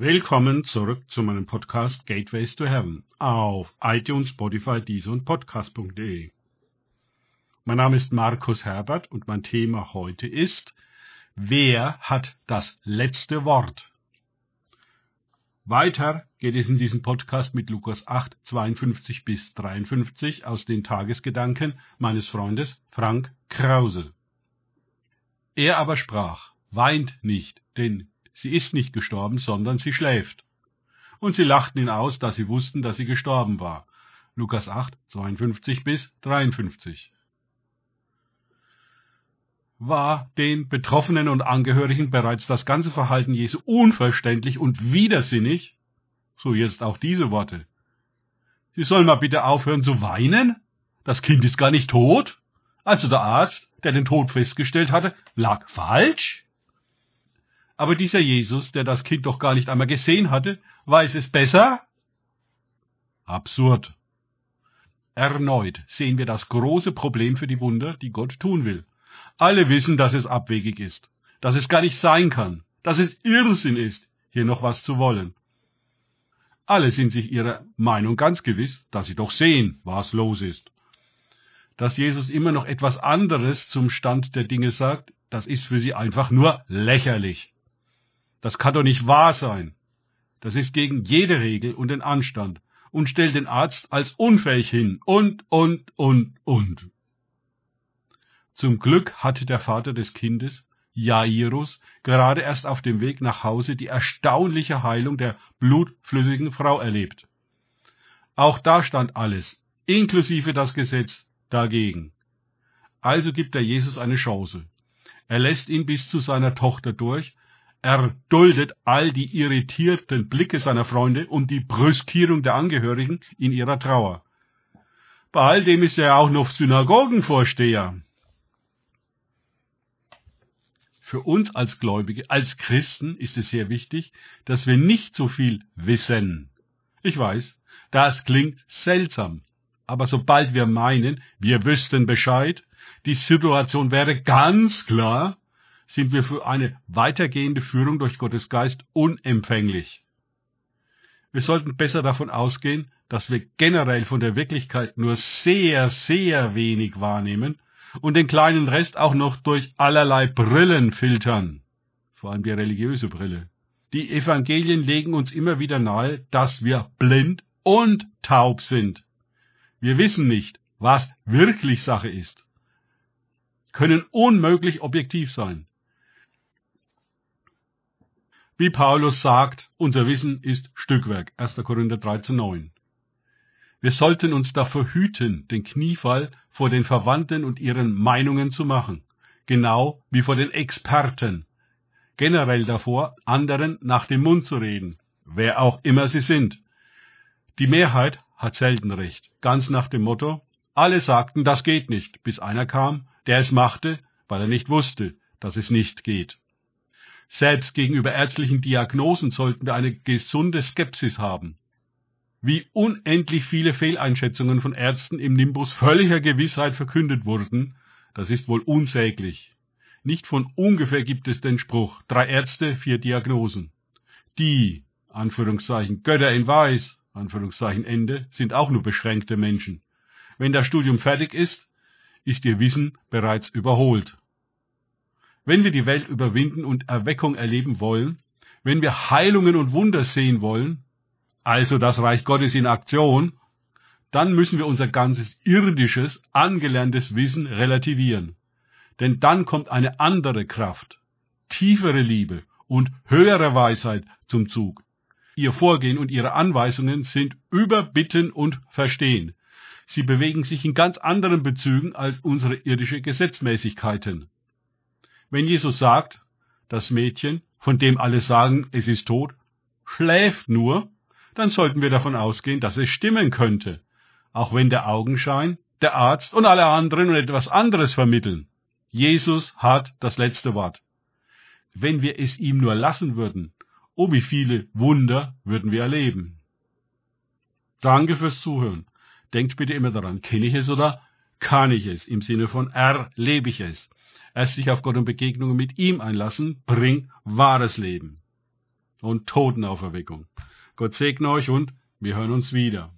Willkommen zurück zu meinem Podcast Gateways to Heaven auf iTunes, Spotify, Deezer und Podcast.de. Mein Name ist Markus Herbert und mein Thema heute ist Wer hat das letzte Wort? Weiter geht es in diesem Podcast mit Lukas 8, 52 bis 53 aus den Tagesgedanken meines Freundes Frank Krause. Er aber sprach, weint nicht, denn sie ist nicht gestorben, sondern sie schläft. Und sie lachten ihn aus, da sie wussten, dass sie gestorben war. Lukas 8, 52 bis 53 war den Betroffenen und Angehörigen bereits das ganze Verhalten Jesu unverständlich und widersinnig, so jetzt auch diese Worte. Sie sollen mal bitte aufhören zu weinen? Das Kind ist gar nicht tot? Also der Arzt, der den Tod festgestellt hatte, lag falsch? Aber dieser Jesus, der das Kind doch gar nicht einmal gesehen hatte, weiß es besser? Absurd. Erneut sehen wir das große Problem für die Wunder, die Gott tun will. Alle wissen, dass es abwegig ist, dass es gar nicht sein kann, dass es Irrsinn ist, hier noch was zu wollen. Alle sind sich ihrer Meinung ganz gewiss, dass sie doch sehen, was los ist. Dass Jesus immer noch etwas anderes zum Stand der Dinge sagt, das ist für sie einfach nur lächerlich. Das kann doch nicht wahr sein. Das ist gegen jede Regel und den Anstand und stellt den Arzt als unfähig hin und, und, und, und. Zum Glück hatte der Vater des Kindes, Jairus, gerade erst auf dem Weg nach Hause die erstaunliche Heilung der blutflüssigen Frau erlebt. Auch da stand alles, inklusive das Gesetz, dagegen. Also gibt er Jesus eine Chance. Er lässt ihn bis zu seiner Tochter durch, er duldet all die irritierten Blicke seiner Freunde und die Brüskierung der Angehörigen in ihrer Trauer. Bei all dem ist er auch noch Synagogenvorsteher. Für uns als Gläubige, als Christen ist es sehr wichtig, dass wir nicht so viel wissen. Ich weiß, das klingt seltsam, aber sobald wir meinen, wir wüssten Bescheid, die Situation wäre ganz klar, sind wir für eine weitergehende Führung durch Gottes Geist unempfänglich. Wir sollten besser davon ausgehen, dass wir generell von der Wirklichkeit nur sehr, sehr wenig wahrnehmen und den kleinen Rest auch noch durch allerlei Brillen filtern, vor allem die religiöse Brille. Die Evangelien legen uns immer wieder nahe, dass wir blind und taub sind. Wir wissen nicht, was wirklich Sache ist, können unmöglich objektiv sein. Wie Paulus sagt, unser Wissen ist Stückwerk. 1. Korinther 13,9. Wir sollten uns davor hüten, den Kniefall vor den Verwandten und ihren Meinungen zu machen, genau wie vor den Experten, generell davor, anderen nach dem Mund zu reden, wer auch immer sie sind. Die Mehrheit hat selten recht, ganz nach dem Motto, alle sagten, das geht nicht, bis einer kam, der es machte, weil er nicht wusste, dass es nicht geht. Selbst gegenüber ärztlichen Diagnosen sollten wir eine gesunde Skepsis haben. Wie unendlich viele Fehleinschätzungen von Ärzten im Nimbus völliger Gewissheit verkündet wurden, das ist wohl unsäglich. Nicht von ungefähr gibt es den Spruch, drei Ärzte, vier Diagnosen. Die, Anführungszeichen, Götter in Weiß, Anführungszeichen Ende, sind auch nur beschränkte Menschen. Wenn das Studium fertig ist, ist ihr Wissen bereits überholt. Wenn wir die Welt überwinden und Erweckung erleben wollen, wenn wir Heilungen und Wunder sehen wollen, also das Reich Gottes in Aktion, dann müssen wir unser ganzes irdisches, angelerntes Wissen relativieren. Denn dann kommt eine andere Kraft, tiefere Liebe und höhere Weisheit zum Zug. Ihr Vorgehen und ihre Anweisungen sind über Bitten und Verstehen. Sie bewegen sich in ganz anderen Bezügen als unsere irdische Gesetzmäßigkeiten. Wenn Jesus sagt, das Mädchen, von dem alle sagen, es ist tot, schläft nur, dann sollten wir davon ausgehen, dass es stimmen könnte, auch wenn der Augenschein, der Arzt und alle anderen etwas anderes vermitteln. Jesus hat das letzte Wort. Wenn wir es ihm nur lassen würden, oh wie viele Wunder würden wir erleben. Danke fürs Zuhören. Denkt bitte immer daran, kenne ich es oder kann ich es? Im Sinne von erlebe ich es. Erst sich auf Gott und Begegnungen mit ihm einlassen, bringt wahres Leben. und Totenauferweckung. Gott segne euch und wir hören uns wieder.